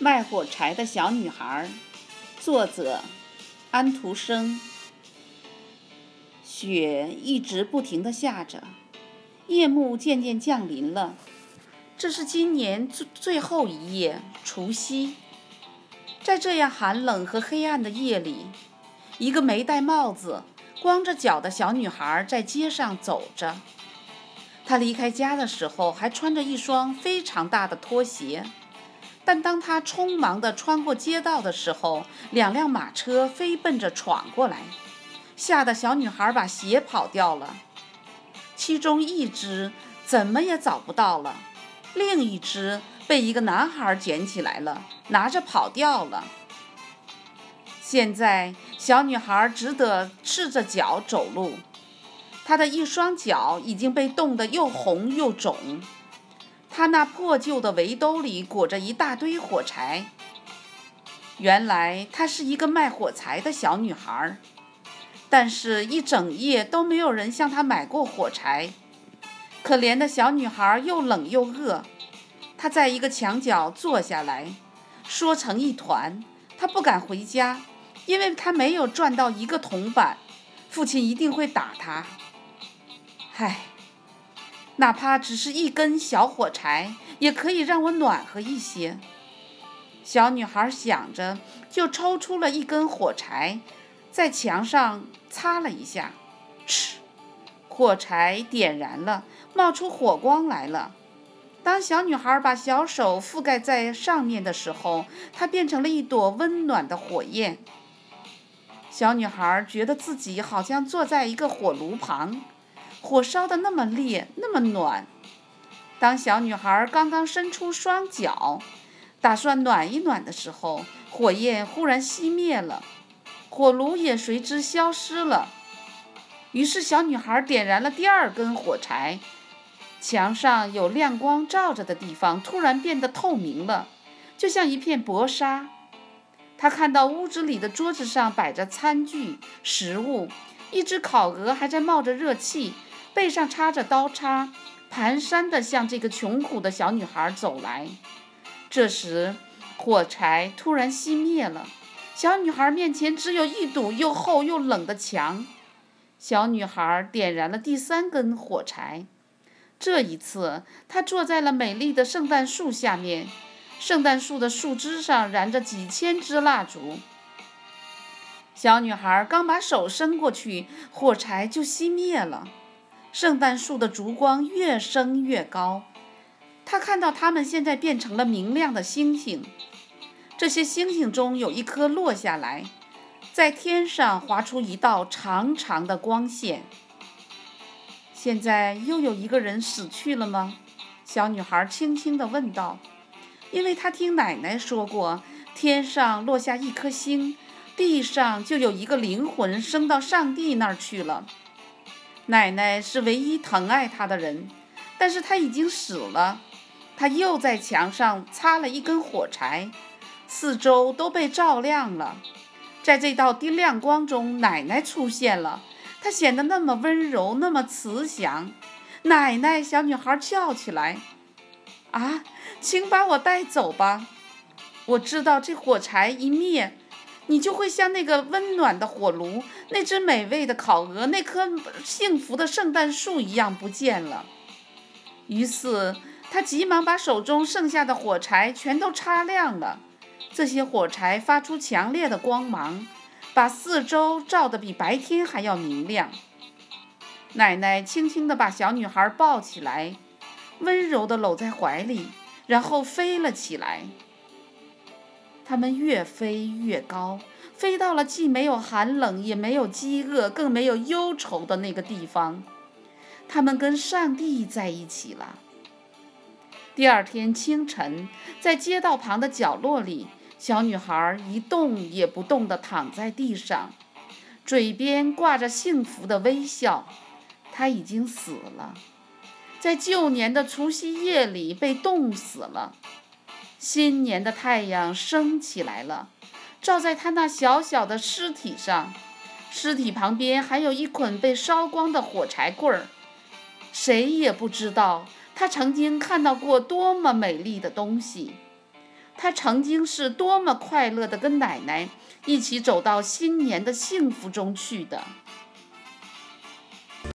卖火柴的小女孩，作者安徒生。雪一直不停地下着，夜幕渐渐降临了。这是今年最最后一夜，除夕。在这样寒冷和黑暗的夜里，一个没戴帽子、光着脚的小女孩在街上走着。她离开家的时候还穿着一双非常大的拖鞋。但当他匆忙地穿过街道的时候，两辆马车飞奔着闯过来，吓得小女孩把鞋跑掉了。其中一只怎么也找不到了，另一只被一个男孩捡起来了，拿着跑掉了。现在小女孩只得赤着脚走路，她的一双脚已经被冻得又红又肿。他那破旧的围兜里裹着一大堆火柴。原来她是一个卖火柴的小女孩，但是一整夜都没有人向她买过火柴。可怜的小女孩又冷又饿，她在一个墙角坐下来，缩成一团。她不敢回家，因为她没有赚到一个铜板，父亲一定会打她。唉。哪怕只是一根小火柴，也可以让我暖和一些。小女孩想着，就抽出了一根火柴，在墙上擦了一下，哧，火柴点燃了，冒出火光来了。当小女孩把小手覆盖在上面的时候，它变成了一朵温暖的火焰。小女孩觉得自己好像坐在一个火炉旁。火烧得那么烈，那么暖。当小女孩刚刚伸出双脚，打算暖一暖的时候，火焰忽然熄灭了，火炉也随之消失了。于是，小女孩点燃了第二根火柴，墙上有亮光照着的地方突然变得透明了，就像一片薄纱。她看到屋子里的桌子上摆着餐具、食物，一只烤鹅还在冒着热气。背上插着刀叉，蹒跚地向这个穷苦的小女孩走来。这时，火柴突然熄灭了，小女孩面前只有一堵又厚又冷的墙。小女孩点燃了第三根火柴，这一次，她坐在了美丽的圣诞树下面，圣诞树的树枝上燃着几千支蜡烛。小女孩刚把手伸过去，火柴就熄灭了。圣诞树的烛光越升越高，他看到它们现在变成了明亮的星星。这些星星中有一颗落下来，在天上划出一道长长的光线。现在又有一个人死去了吗？小女孩轻轻地问道。因为她听奶奶说过，天上落下一颗星，地上就有一个灵魂升到上帝那儿去了。奶奶是唯一疼爱她的人，但是她已经死了。她又在墙上插了一根火柴，四周都被照亮了。在这道低亮光中，奶奶出现了。她显得那么温柔，那么慈祥。奶奶，小女孩叫起来：“啊，请把我带走吧！我知道这火柴一灭。”你就会像那个温暖的火炉、那只美味的烤鹅、那棵幸福的圣诞树一样不见了。于是他急忙把手中剩下的火柴全都擦亮了。这些火柴发出强烈的光芒，把四周照得比白天还要明亮。奶奶轻轻地把小女孩抱起来，温柔地搂在怀里，然后飞了起来。它们越飞越高，飞到了既没有寒冷，也没有饥饿，更没有忧愁的那个地方。它们跟上帝在一起了。第二天清晨，在街道旁的角落里，小女孩一动也不动地躺在地上，嘴边挂着幸福的微笑。她已经死了，在旧年的除夕夜里被冻死了。新年的太阳升起来了，照在他那小小的尸体上。尸体旁边还有一捆被烧光的火柴棍儿。谁也不知道他曾经看到过多么美丽的东西。他曾经是多么快乐的跟奶奶一起走到新年的幸福中去的。